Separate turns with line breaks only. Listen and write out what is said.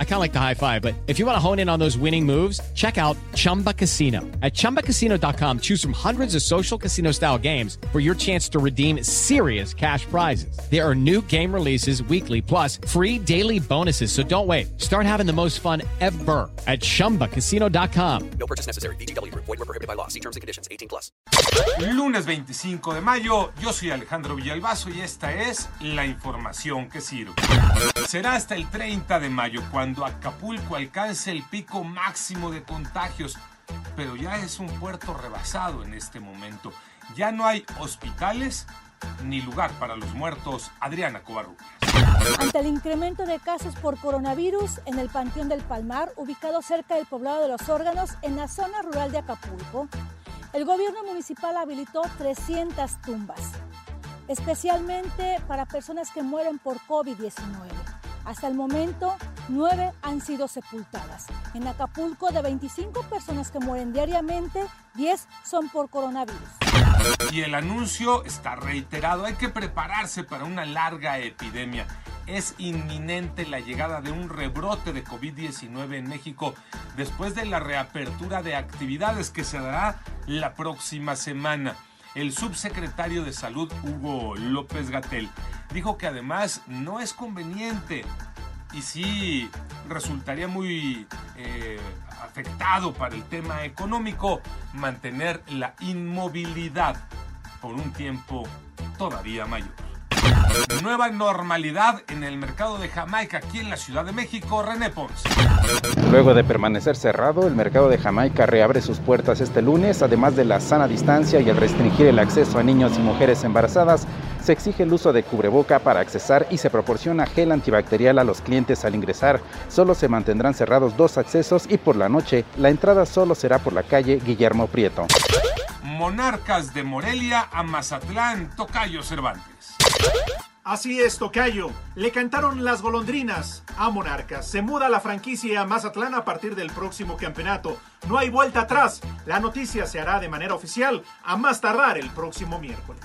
I kind of like the high five, but if you want to hone in on those winning moves, check out Chumba Casino. At ChumbaCasino.com, choose from hundreds of social casino style games for your chance to redeem serious cash prizes. There are new game releases weekly, plus free daily bonuses. So don't wait. Start having the most fun ever at ChumbaCasino.com.
No purchase necessary. BGW. Void were prohibited by law. See terms and conditions. 18 plus.
Lunes 25 de mayo, yo soy Alejandro Villalbazo y esta es la información que sirve. Será hasta el 30 de mayo cuando Acapulco alcance el pico máximo de contagios, pero ya es un puerto rebasado en este momento. Ya no hay hospitales ni lugar para los muertos. Adriana Covarrubias.
Ante el incremento de casos por coronavirus en el Panteón del Palmar, ubicado cerca del poblado de los órganos en la zona rural de Acapulco, el gobierno municipal habilitó 300 tumbas especialmente para personas que mueren por COVID-19. Hasta el momento, nueve han sido sepultadas. En Acapulco, de 25 personas que mueren diariamente, 10 son por coronavirus.
Y el anuncio está reiterado, hay que prepararse para una larga epidemia. Es inminente la llegada de un rebrote de COVID-19 en México después de la reapertura de actividades que se dará la próxima semana. El subsecretario de Salud, Hugo López Gatel, dijo que además no es conveniente y sí resultaría muy eh, afectado para el tema económico mantener la inmovilidad por un tiempo todavía mayor. Nueva normalidad en el mercado de Jamaica aquí en la Ciudad de México, René Pons.
Luego de permanecer cerrado, el mercado de Jamaica reabre sus puertas este lunes, además de la sana distancia y el restringir el acceso a niños y mujeres embarazadas. Se exige el uso de cubreboca para accesar y se proporciona gel antibacterial a los clientes al ingresar. Solo se mantendrán cerrados dos accesos y por la noche la entrada solo será por la calle Guillermo Prieto.
Monarcas de Morelia a Mazatlán, Tocayo Cervantes.
Así es, Tocayo. Le cantaron las golondrinas a Monarcas. Se muda la franquicia a Mazatlán a partir del próximo campeonato. No hay vuelta atrás. La noticia se hará de manera oficial a más tardar el próximo miércoles.